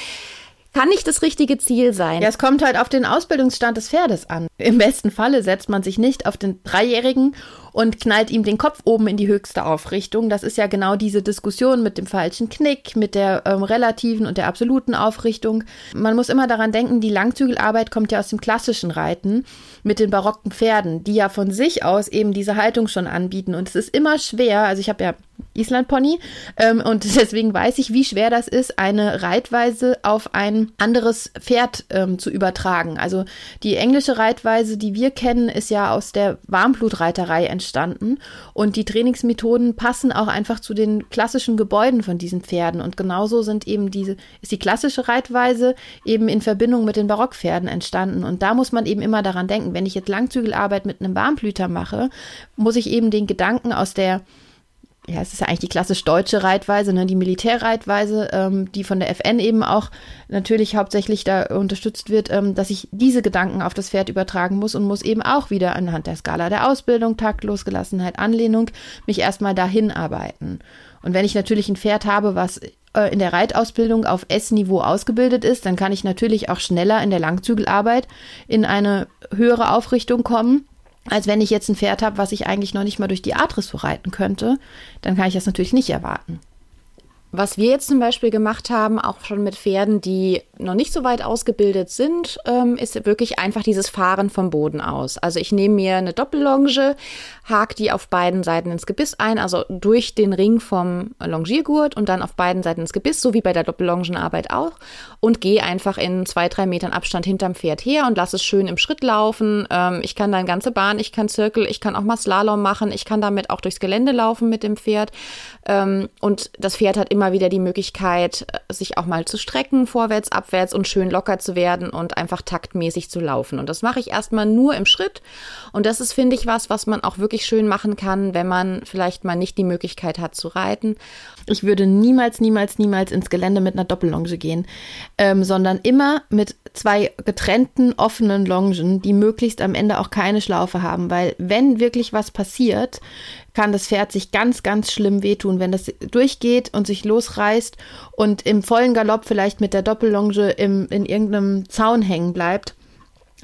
kann nicht das richtige Ziel sein. Ja, es kommt halt auf den Ausbildungsstand des Pferdes an. Im besten Falle setzt man sich nicht auf den Dreijährigen und knallt ihm den Kopf oben in die höchste Aufrichtung. Das ist ja genau diese Diskussion mit dem falschen Knick, mit der ähm, relativen und der absoluten Aufrichtung. Man muss immer daran denken, die Langzügelarbeit kommt ja aus dem klassischen Reiten mit den barocken Pferden, die ja von sich aus eben diese Haltung schon anbieten. Und es ist immer schwer, also ich habe ja Island Pony ähm, und deswegen weiß ich, wie schwer das ist, eine Reitweise auf ein anderes Pferd ähm, zu übertragen. Also die englische Reitweise, die wir kennen, ist ja aus der Warmblutreiterei entstanden. Und die Trainingsmethoden passen auch einfach zu den klassischen Gebäuden von diesen Pferden. Und genauso sind eben diese ist die klassische Reitweise eben in Verbindung mit den Barockpferden entstanden. Und da muss man eben immer daran denken, wenn ich jetzt Langzügelarbeit mit einem Warmblüter mache, muss ich eben den Gedanken aus der ja, es ist ja eigentlich die klassisch deutsche Reitweise, ne, die Militärreitweise, ähm, die von der FN eben auch natürlich hauptsächlich da unterstützt wird, ähm, dass ich diese Gedanken auf das Pferd übertragen muss und muss eben auch wieder anhand der Skala der Ausbildung, Takt, Losgelassenheit, Anlehnung mich erstmal dahin arbeiten. Und wenn ich natürlich ein Pferd habe, was äh, in der Reitausbildung auf S-Niveau ausgebildet ist, dann kann ich natürlich auch schneller in der Langzügelarbeit in eine höhere Aufrichtung kommen als wenn ich jetzt ein Pferd habe, was ich eigentlich noch nicht mal durch die Adresse reiten könnte, dann kann ich das natürlich nicht erwarten. Was wir jetzt zum Beispiel gemacht haben, auch schon mit Pferden, die noch nicht so weit ausgebildet sind, ähm, ist wirklich einfach dieses Fahren vom Boden aus. Also ich nehme mir eine Doppellonge, hake die auf beiden Seiten ins Gebiss ein, also durch den Ring vom Longiergurt und dann auf beiden Seiten ins Gebiss, so wie bei der Doppellongenarbeit auch, und gehe einfach in zwei, drei Metern Abstand hinterm Pferd her und lasse es schön im Schritt laufen. Ähm, ich kann dann ganze Bahn, ich kann Zirkel, ich kann auch mal Slalom machen, ich kann damit auch durchs Gelände laufen mit dem Pferd. Ähm, und das Pferd hat immer wieder die Möglichkeit, äh, sich auch mal zu strecken, vorwärts, abwärts und schön locker zu werden und einfach taktmäßig zu laufen. Und das mache ich erstmal nur im Schritt. Und das ist, finde ich, was, was man auch wirklich schön machen kann, wenn man vielleicht mal nicht die Möglichkeit hat zu reiten. Ich würde niemals, niemals, niemals ins Gelände mit einer Doppellonge gehen, ähm, sondern immer mit zwei getrennten, offenen Longen, die möglichst am Ende auch keine Schlaufe haben, weil wenn wirklich was passiert, kann das Pferd sich ganz, ganz schlimm wehtun, wenn das durchgeht und sich losreißt und im vollen Galopp vielleicht mit der Doppellonge im, in irgendeinem Zaun hängen bleibt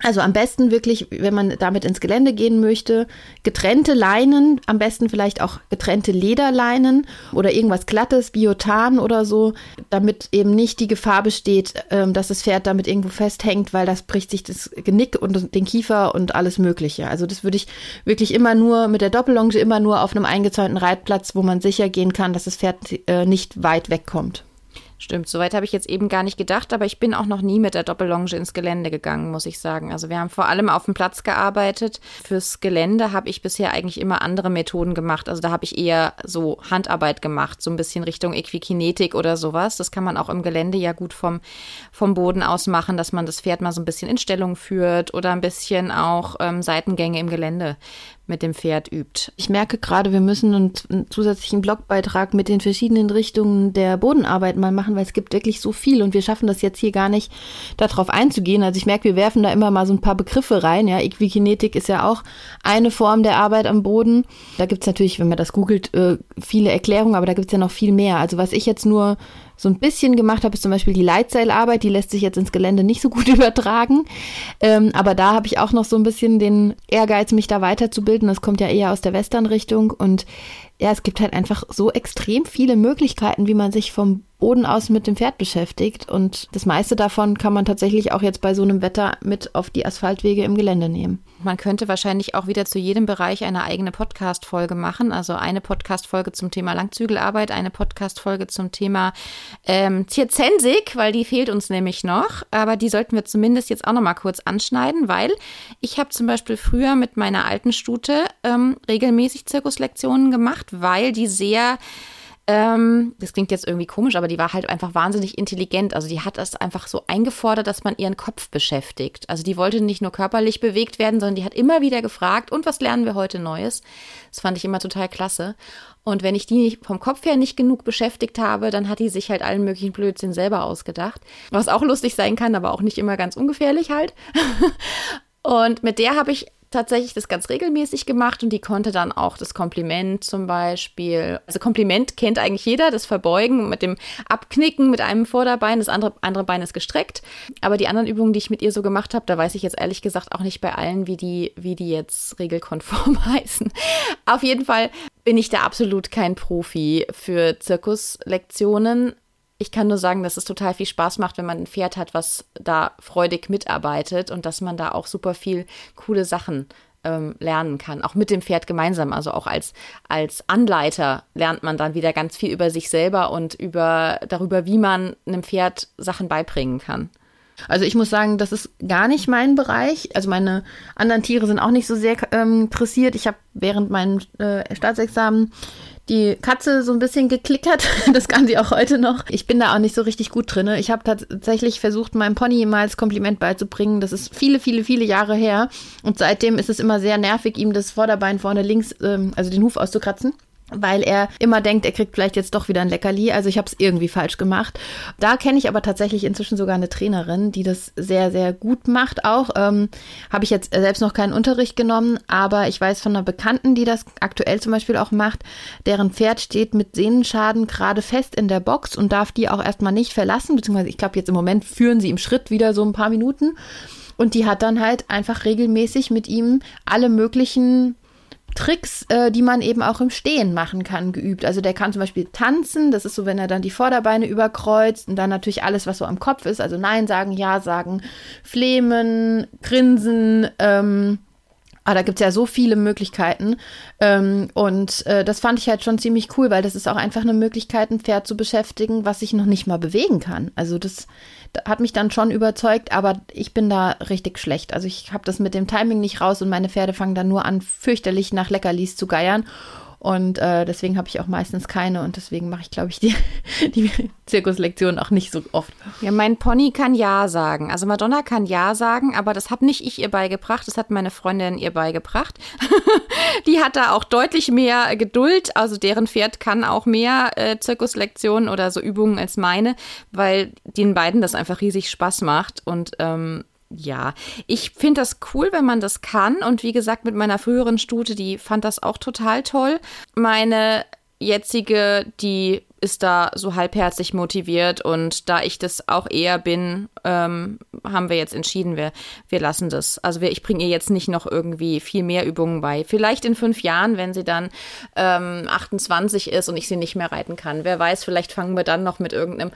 also am besten wirklich, wenn man damit ins Gelände gehen möchte, getrennte Leinen, am besten vielleicht auch getrennte Lederleinen oder irgendwas Glattes, Biotan oder so, damit eben nicht die Gefahr besteht, ähm, dass das Pferd damit irgendwo festhängt, weil das bricht sich das Genick und den Kiefer und alles Mögliche. Also das würde ich wirklich immer nur mit der Doppellonge immer nur auf einem eingezäunten Reitplatz, wo man sicher gehen kann, dass das Pferd äh, nicht weit wegkommt. Stimmt, soweit habe ich jetzt eben gar nicht gedacht, aber ich bin auch noch nie mit der Doppellonge ins Gelände gegangen, muss ich sagen. Also wir haben vor allem auf dem Platz gearbeitet. Fürs Gelände habe ich bisher eigentlich immer andere Methoden gemacht. Also da habe ich eher so Handarbeit gemacht, so ein bisschen Richtung Equikinetik oder sowas. Das kann man auch im Gelände ja gut vom, vom Boden aus machen, dass man das Pferd mal so ein bisschen in Stellung führt oder ein bisschen auch ähm, Seitengänge im Gelände mit dem Pferd übt. Ich merke gerade, wir müssen einen, einen, zusätzlichen Blogbeitrag mit den verschiedenen Richtungen der Bodenarbeit mal machen, weil es gibt wirklich so viel und wir schaffen das jetzt hier gar nicht, darauf einzugehen. Also ich merke, wir werfen da immer mal so ein paar Begriffe rein. Ja, Equikinetik ist ja auch eine Form der Arbeit am Boden. Da gibt's natürlich, wenn man das googelt, äh, viele Erklärungen, aber da gibt's ja noch viel mehr. Also was ich jetzt nur so ein bisschen gemacht habe, ist zum Beispiel die Leitseilarbeit. Die lässt sich jetzt ins Gelände nicht so gut übertragen. Ähm, aber da habe ich auch noch so ein bisschen den Ehrgeiz, mich da weiterzubilden. Das kommt ja eher aus der Western-Richtung. Und ja, es gibt halt einfach so extrem viele Möglichkeiten, wie man sich vom Boden aus mit dem Pferd beschäftigt. Und das meiste davon kann man tatsächlich auch jetzt bei so einem Wetter mit auf die Asphaltwege im Gelände nehmen. Man könnte wahrscheinlich auch wieder zu jedem Bereich eine eigene Podcast-Folge machen. Also eine Podcast-Folge zum Thema Langzügelarbeit, eine Podcast-Folge zum Thema ähm, Zirzensik, weil die fehlt uns nämlich noch. Aber die sollten wir zumindest jetzt auch noch mal kurz anschneiden, weil ich habe zum Beispiel früher mit meiner alten Stute ähm, regelmäßig Zirkuslektionen gemacht, weil die sehr ähm, das klingt jetzt irgendwie komisch, aber die war halt einfach wahnsinnig intelligent. Also die hat das einfach so eingefordert, dass man ihren Kopf beschäftigt. Also die wollte nicht nur körperlich bewegt werden, sondern die hat immer wieder gefragt, und was lernen wir heute Neues? Das fand ich immer total klasse. Und wenn ich die vom Kopf her nicht genug beschäftigt habe, dann hat die sich halt allen möglichen Blödsinn selber ausgedacht. Was auch lustig sein kann, aber auch nicht immer ganz ungefährlich halt. Und mit der habe ich tatsächlich das ganz regelmäßig gemacht und die konnte dann auch das Kompliment zum Beispiel. Also Kompliment kennt eigentlich jeder, das Verbeugen mit dem Abknicken mit einem Vorderbein, das andere, andere Bein ist gestreckt. Aber die anderen Übungen, die ich mit ihr so gemacht habe, da weiß ich jetzt ehrlich gesagt auch nicht bei allen, wie die, wie die jetzt regelkonform heißen. Auf jeden Fall bin ich da absolut kein Profi für Zirkuslektionen. Ich kann nur sagen, dass es total viel Spaß macht, wenn man ein Pferd hat, was da freudig mitarbeitet und dass man da auch super viel coole Sachen ähm, lernen kann, auch mit dem Pferd gemeinsam. Also auch als, als Anleiter lernt man dann wieder ganz viel über sich selber und über darüber, wie man einem Pferd Sachen beibringen kann. Also ich muss sagen, das ist gar nicht mein Bereich. Also meine anderen Tiere sind auch nicht so sehr ähm, interessiert. Ich habe während meinem äh, Staatsexamen die Katze so ein bisschen geklickert. Das kann sie auch heute noch. Ich bin da auch nicht so richtig gut drin. Ich habe tatsächlich versucht, meinem Pony mal als Kompliment beizubringen. Das ist viele, viele, viele Jahre her. Und seitdem ist es immer sehr nervig, ihm das Vorderbein vorne links, ähm, also den Huf auszukratzen weil er immer denkt, er kriegt vielleicht jetzt doch wieder ein Leckerli. Also ich habe es irgendwie falsch gemacht. Da kenne ich aber tatsächlich inzwischen sogar eine Trainerin, die das sehr, sehr gut macht auch. Ähm, habe ich jetzt selbst noch keinen Unterricht genommen, aber ich weiß von einer Bekannten, die das aktuell zum Beispiel auch macht, deren Pferd steht mit Sehnenschaden gerade fest in der Box und darf die auch erstmal nicht verlassen, beziehungsweise ich glaube jetzt im Moment führen sie im Schritt wieder so ein paar Minuten. Und die hat dann halt einfach regelmäßig mit ihm alle möglichen Tricks, äh, die man eben auch im Stehen machen kann, geübt. Also der kann zum Beispiel tanzen, das ist so, wenn er dann die Vorderbeine überkreuzt und dann natürlich alles, was so am Kopf ist, also Nein sagen, Ja sagen, flehmen, grinsen, ähm, Ah, da gibt's ja so viele Möglichkeiten. Ähm, und äh, das fand ich halt schon ziemlich cool, weil das ist auch einfach eine Möglichkeit, ein Pferd zu beschäftigen, was sich noch nicht mal bewegen kann. Also das, das hat mich dann schon überzeugt, aber ich bin da richtig schlecht. Also ich habe das mit dem Timing nicht raus und meine Pferde fangen dann nur an, fürchterlich nach Leckerlis zu geiern. Und äh, deswegen habe ich auch meistens keine und deswegen mache ich, glaube ich, die, die Zirkuslektion auch nicht so oft. Ja, mein Pony kann Ja sagen. Also Madonna kann Ja sagen, aber das habe nicht ich ihr beigebracht, das hat meine Freundin ihr beigebracht. die hat da auch deutlich mehr Geduld, also deren Pferd kann auch mehr äh, Zirkuslektionen oder so Übungen als meine, weil den beiden das einfach riesig Spaß macht und ähm, ja, ich finde das cool, wenn man das kann. Und wie gesagt, mit meiner früheren Stute, die fand das auch total toll. Meine jetzige, die ist da so halbherzig motiviert und da ich das auch eher bin, ähm, haben wir jetzt entschieden, wir, wir lassen das. Also wir, ich bringe ihr jetzt nicht noch irgendwie viel mehr Übungen bei. Vielleicht in fünf Jahren, wenn sie dann ähm, 28 ist und ich sie nicht mehr reiten kann. Wer weiß, vielleicht fangen wir dann noch mit irgendeinem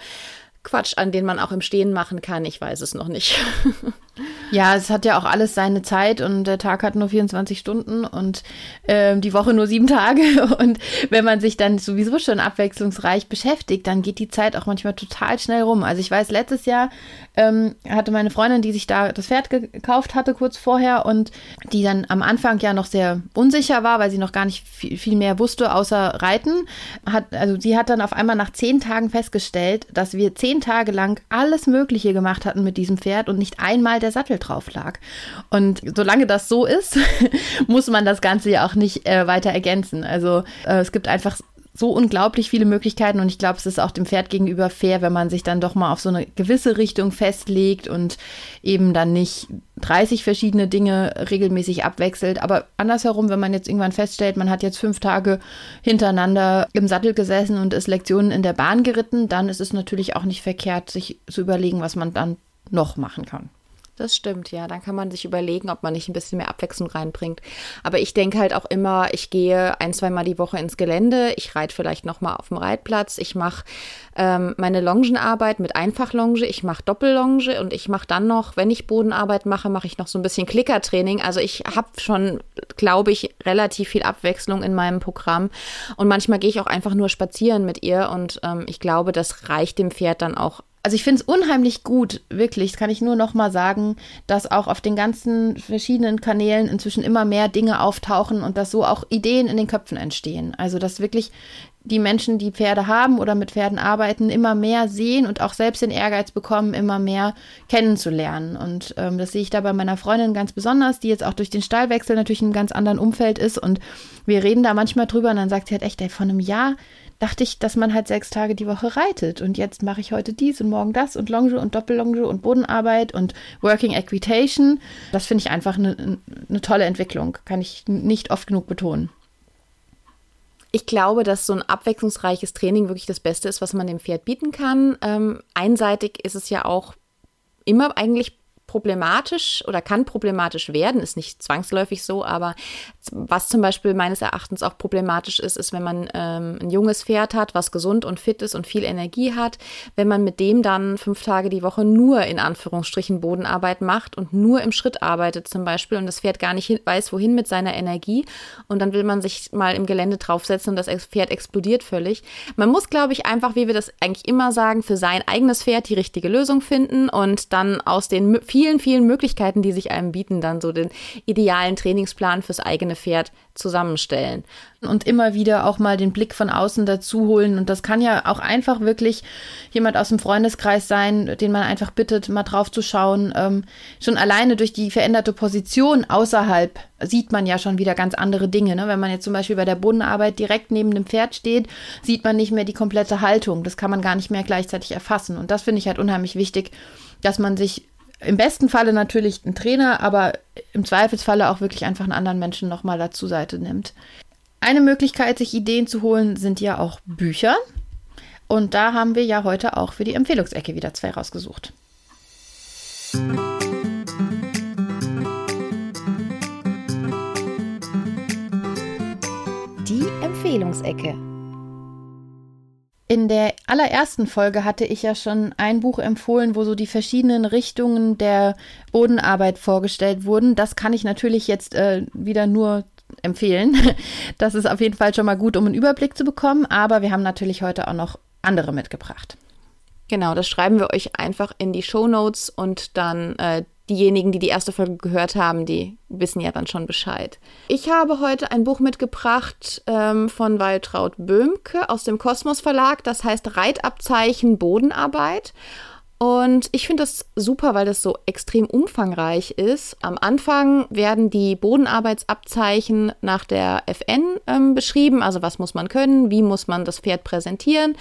Quatsch an, den man auch im Stehen machen kann. Ich weiß es noch nicht. Ja, es hat ja auch alles seine Zeit und der Tag hat nur 24 Stunden und äh, die Woche nur sieben Tage. Und wenn man sich dann sowieso schon abwechslungsreich beschäftigt, dann geht die Zeit auch manchmal total schnell rum. Also ich weiß, letztes Jahr ähm, hatte meine Freundin, die sich da das Pferd gekauft hatte kurz vorher und die dann am Anfang ja noch sehr unsicher war, weil sie noch gar nicht viel, viel mehr wusste außer Reiten. Hat, also sie hat dann auf einmal nach zehn Tagen festgestellt, dass wir zehn Tage lang alles Mögliche gemacht hatten mit diesem Pferd und nicht einmal der Sattel drauf lag. Und solange das so ist, muss man das Ganze ja auch nicht äh, weiter ergänzen. Also äh, es gibt einfach so unglaublich viele Möglichkeiten und ich glaube, es ist auch dem Pferd gegenüber fair, wenn man sich dann doch mal auf so eine gewisse Richtung festlegt und eben dann nicht 30 verschiedene Dinge regelmäßig abwechselt. Aber andersherum, wenn man jetzt irgendwann feststellt, man hat jetzt fünf Tage hintereinander im Sattel gesessen und ist Lektionen in der Bahn geritten, dann ist es natürlich auch nicht verkehrt, sich zu überlegen, was man dann noch machen kann. Das stimmt, ja. Dann kann man sich überlegen, ob man nicht ein bisschen mehr Abwechslung reinbringt. Aber ich denke halt auch immer, ich gehe ein, zweimal die Woche ins Gelände, ich reite vielleicht nochmal auf dem Reitplatz, ich mache ähm, meine Longenarbeit mit Einfachlonge, ich mache Doppellonge und ich mache dann noch, wenn ich Bodenarbeit mache, mache ich noch so ein bisschen Klickertraining. Also ich habe schon, glaube ich, relativ viel Abwechslung in meinem Programm. Und manchmal gehe ich auch einfach nur spazieren mit ihr und ähm, ich glaube, das reicht dem Pferd dann auch also ich finde es unheimlich gut, wirklich, das kann ich nur noch mal sagen, dass auch auf den ganzen verschiedenen Kanälen inzwischen immer mehr Dinge auftauchen und dass so auch Ideen in den Köpfen entstehen. Also dass wirklich die Menschen, die Pferde haben oder mit Pferden arbeiten, immer mehr sehen und auch selbst den Ehrgeiz bekommen, immer mehr kennenzulernen. Und ähm, das sehe ich da bei meiner Freundin ganz besonders, die jetzt auch durch den Stallwechsel natürlich in einem ganz anderen Umfeld ist. Und wir reden da manchmal drüber und dann sagt sie halt echt, ey, vor einem Jahr dachte ich, dass man halt sechs Tage die Woche reitet. Und jetzt mache ich heute dies und morgen das und Longe und Doppellonge und Bodenarbeit und Working Equitation. Das finde ich einfach eine, eine tolle Entwicklung. Kann ich nicht oft genug betonen. Ich glaube, dass so ein abwechslungsreiches Training wirklich das Beste ist, was man dem Pferd bieten kann. Ähm, einseitig ist es ja auch immer eigentlich problematisch oder kann problematisch werden, ist nicht zwangsläufig so, aber was zum Beispiel meines Erachtens auch problematisch ist, ist, wenn man ähm, ein junges Pferd hat, was gesund und fit ist und viel Energie hat, wenn man mit dem dann fünf Tage die Woche nur in Anführungsstrichen Bodenarbeit macht und nur im Schritt arbeitet zum Beispiel und das Pferd gar nicht weiß, wohin mit seiner Energie und dann will man sich mal im Gelände draufsetzen und das Pferd explodiert völlig. Man muss, glaube ich, einfach, wie wir das eigentlich immer sagen, für sein eigenes Pferd die richtige Lösung finden und dann aus den vielen vielen, vielen Möglichkeiten, die sich einem bieten, dann so den idealen Trainingsplan fürs eigene Pferd zusammenstellen. Und immer wieder auch mal den Blick von außen dazu holen. Und das kann ja auch einfach wirklich jemand aus dem Freundeskreis sein, den man einfach bittet, mal drauf zu schauen. Ähm, schon alleine durch die veränderte Position außerhalb sieht man ja schon wieder ganz andere Dinge. Ne? Wenn man jetzt zum Beispiel bei der Bodenarbeit direkt neben dem Pferd steht, sieht man nicht mehr die komplette Haltung. Das kann man gar nicht mehr gleichzeitig erfassen. Und das finde ich halt unheimlich wichtig, dass man sich im besten Falle natürlich einen Trainer, aber im Zweifelsfalle auch wirklich einfach einen anderen Menschen nochmal dazu Seite nimmt. Eine Möglichkeit, sich Ideen zu holen, sind ja auch Bücher. Und da haben wir ja heute auch für die Empfehlungsecke wieder zwei rausgesucht. Empfehlungsecke. In der allerersten Folge hatte ich ja schon ein Buch empfohlen, wo so die verschiedenen Richtungen der Bodenarbeit vorgestellt wurden. Das kann ich natürlich jetzt äh, wieder nur empfehlen. Das ist auf jeden Fall schon mal gut, um einen Überblick zu bekommen. Aber wir haben natürlich heute auch noch andere mitgebracht. Genau, das schreiben wir euch einfach in die Show Notes und dann äh, diejenigen, die die erste Folge gehört haben, die wissen ja dann schon Bescheid. Ich habe heute ein Buch mitgebracht ähm, von Waltraud Böhmke aus dem Kosmos Verlag. Das heißt Reitabzeichen Bodenarbeit. Und ich finde das super, weil das so extrem umfangreich ist. Am Anfang werden die Bodenarbeitsabzeichen nach der FN ähm, beschrieben. Also was muss man können, wie muss man das Pferd präsentieren.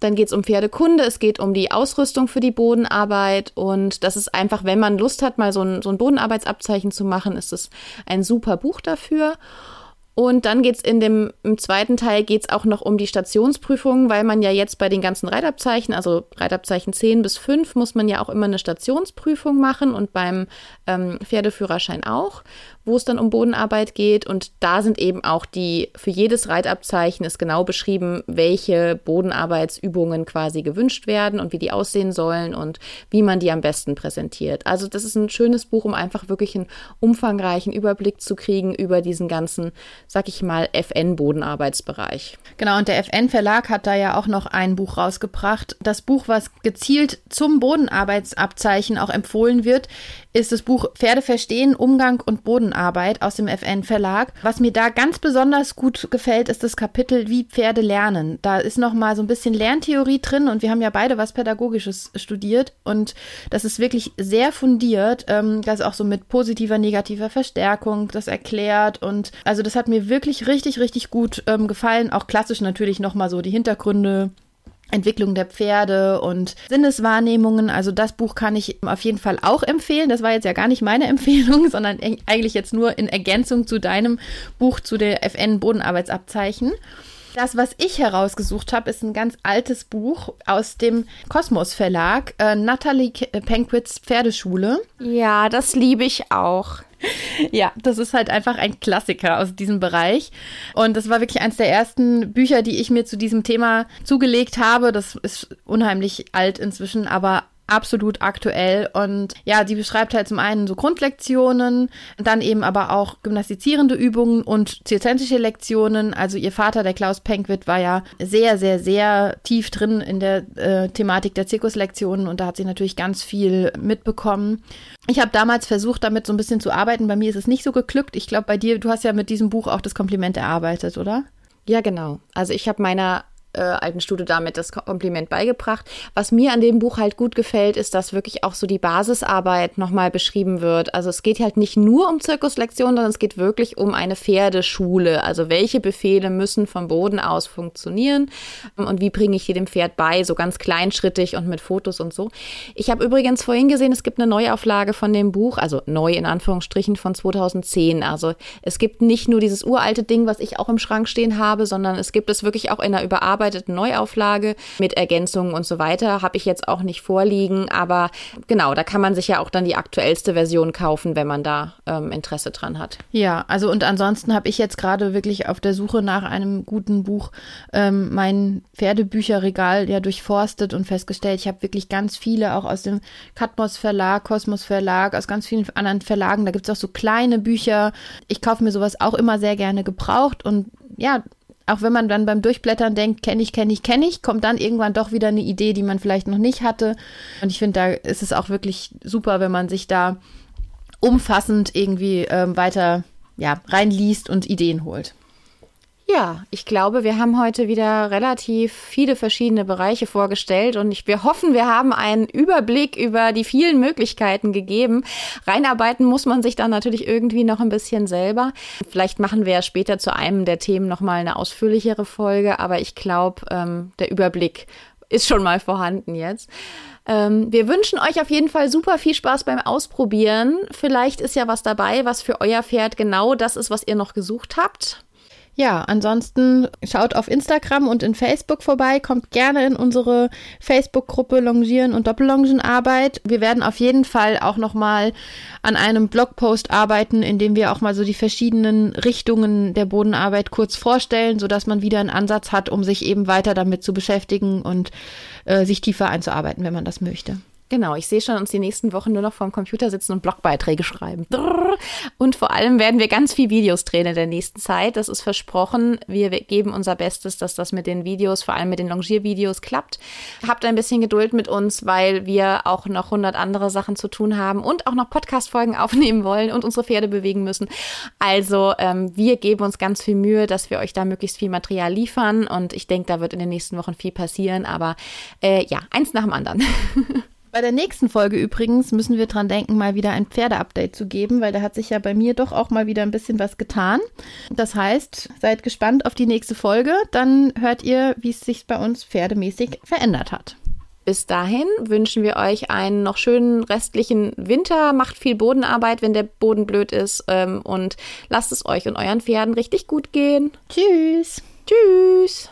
Dann geht es um Pferdekunde, es geht um die Ausrüstung für die Bodenarbeit und das ist einfach, wenn man Lust hat, mal so ein, so ein Bodenarbeitsabzeichen zu machen, ist es ein super Buch dafür. Und dann geht es in dem im zweiten Teil geht's auch noch um die Stationsprüfungen, weil man ja jetzt bei den ganzen Reitabzeichen, also Reitabzeichen 10 bis 5, muss man ja auch immer eine Stationsprüfung machen und beim ähm, Pferdeführerschein auch wo es dann um Bodenarbeit geht. Und da sind eben auch die, für jedes Reitabzeichen ist genau beschrieben, welche Bodenarbeitsübungen quasi gewünscht werden und wie die aussehen sollen und wie man die am besten präsentiert. Also das ist ein schönes Buch, um einfach wirklich einen umfangreichen Überblick zu kriegen über diesen ganzen, sag ich mal, FN-Bodenarbeitsbereich. Genau, und der FN-Verlag hat da ja auch noch ein Buch rausgebracht. Das Buch, was gezielt zum Bodenarbeitsabzeichen auch empfohlen wird, ist das Buch Pferde verstehen, Umgang und Bodenarbeit aus dem FN Verlag. Was mir da ganz besonders gut gefällt, ist das Kapitel Wie Pferde lernen. Da ist noch mal so ein bisschen Lerntheorie drin und wir haben ja beide was Pädagogisches studiert und das ist wirklich sehr fundiert. Ähm, das auch so mit positiver, negativer Verstärkung das erklärt und also das hat mir wirklich richtig, richtig gut ähm, gefallen. Auch klassisch natürlich noch mal so die Hintergründe Entwicklung der Pferde und Sinneswahrnehmungen. Also das Buch kann ich auf jeden Fall auch empfehlen. Das war jetzt ja gar nicht meine Empfehlung, sondern eigentlich jetzt nur in Ergänzung zu deinem Buch zu der FN Bodenarbeitsabzeichen. Das, was ich herausgesucht habe, ist ein ganz altes Buch aus dem Kosmos Verlag, äh, Natalie Penquits Pferdeschule. Ja, das liebe ich auch. Ja, das ist halt einfach ein Klassiker aus diesem Bereich. Und das war wirklich eines der ersten Bücher, die ich mir zu diesem Thema zugelegt habe. Das ist unheimlich alt inzwischen, aber absolut aktuell und ja, die beschreibt halt zum einen so Grundlektionen, dann eben aber auch gymnastizierende Übungen und zirzensische Lektionen. Also ihr Vater, der Klaus Penkwit, war ja sehr, sehr, sehr tief drin in der äh, Thematik der Zirkuslektionen und da hat sie natürlich ganz viel mitbekommen. Ich habe damals versucht, damit so ein bisschen zu arbeiten. Bei mir ist es nicht so geglückt. Ich glaube, bei dir, du hast ja mit diesem Buch auch das Kompliment erarbeitet, oder? Ja, genau. Also ich habe meiner äh, alten Stute damit das Kompliment beigebracht. Was mir an dem Buch halt gut gefällt, ist, dass wirklich auch so die Basisarbeit nochmal beschrieben wird. Also es geht halt nicht nur um Zirkuslektionen, sondern es geht wirklich um eine Pferdeschule. Also welche Befehle müssen vom Boden aus funktionieren und wie bringe ich die dem Pferd bei, so ganz kleinschrittig und mit Fotos und so. Ich habe übrigens vorhin gesehen, es gibt eine Neuauflage von dem Buch, also neu in Anführungsstrichen von 2010. Also es gibt nicht nur dieses uralte Ding, was ich auch im Schrank stehen habe, sondern es gibt es wirklich auch in einer Überarbeitung überarbeiteten Neuauflage mit Ergänzungen und so weiter. Habe ich jetzt auch nicht vorliegen, aber genau, da kann man sich ja auch dann die aktuellste Version kaufen, wenn man da ähm, Interesse dran hat. Ja, also und ansonsten habe ich jetzt gerade wirklich auf der Suche nach einem guten Buch ähm, mein Pferdebücherregal ja durchforstet und festgestellt, ich habe wirklich ganz viele auch aus dem Katmos Verlag, Kosmos Verlag, aus ganz vielen anderen Verlagen. Da gibt es auch so kleine Bücher. Ich kaufe mir sowas auch immer sehr gerne gebraucht und ja, auch wenn man dann beim Durchblättern denkt, kenne ich, kenne ich, kenne ich, kommt dann irgendwann doch wieder eine Idee, die man vielleicht noch nicht hatte. Und ich finde, da ist es auch wirklich super, wenn man sich da umfassend irgendwie ähm, weiter ja, reinliest und Ideen holt. Ja, ich glaube, wir haben heute wieder relativ viele verschiedene Bereiche vorgestellt und ich, wir hoffen, wir haben einen Überblick über die vielen Möglichkeiten gegeben. Reinarbeiten muss man sich dann natürlich irgendwie noch ein bisschen selber. Vielleicht machen wir ja später zu einem der Themen nochmal eine ausführlichere Folge, aber ich glaube, ähm, der Überblick ist schon mal vorhanden jetzt. Ähm, wir wünschen euch auf jeden Fall super viel Spaß beim Ausprobieren. Vielleicht ist ja was dabei, was für euer Pferd genau das ist, was ihr noch gesucht habt. Ja, ansonsten schaut auf Instagram und in Facebook vorbei, kommt gerne in unsere Facebook-Gruppe Longieren und Doppellongenarbeit. Wir werden auf jeden Fall auch nochmal an einem Blogpost arbeiten, in dem wir auch mal so die verschiedenen Richtungen der Bodenarbeit kurz vorstellen, sodass man wieder einen Ansatz hat, um sich eben weiter damit zu beschäftigen und äh, sich tiefer einzuarbeiten, wenn man das möchte. Genau, ich sehe schon uns die nächsten Wochen nur noch vorm Computer sitzen und Blogbeiträge schreiben. Und vor allem werden wir ganz viel Videos drehen in der nächsten Zeit. Das ist versprochen. Wir geben unser Bestes, dass das mit den Videos, vor allem mit den Longiervideos klappt. Habt ein bisschen Geduld mit uns, weil wir auch noch 100 andere Sachen zu tun haben und auch noch Podcast-Folgen aufnehmen wollen und unsere Pferde bewegen müssen. Also ähm, wir geben uns ganz viel Mühe, dass wir euch da möglichst viel Material liefern. Und ich denke, da wird in den nächsten Wochen viel passieren. Aber äh, ja, eins nach dem anderen. Bei der nächsten Folge übrigens müssen wir dran denken, mal wieder ein Pferdeupdate zu geben, weil da hat sich ja bei mir doch auch mal wieder ein bisschen was getan. Das heißt, seid gespannt auf die nächste Folge, dann hört ihr, wie es sich bei uns pferdemäßig verändert hat. Bis dahin wünschen wir euch einen noch schönen restlichen Winter. Macht viel Bodenarbeit, wenn der Boden blöd ist. Ähm, und lasst es euch und euren Pferden richtig gut gehen. Tschüss. Tschüss.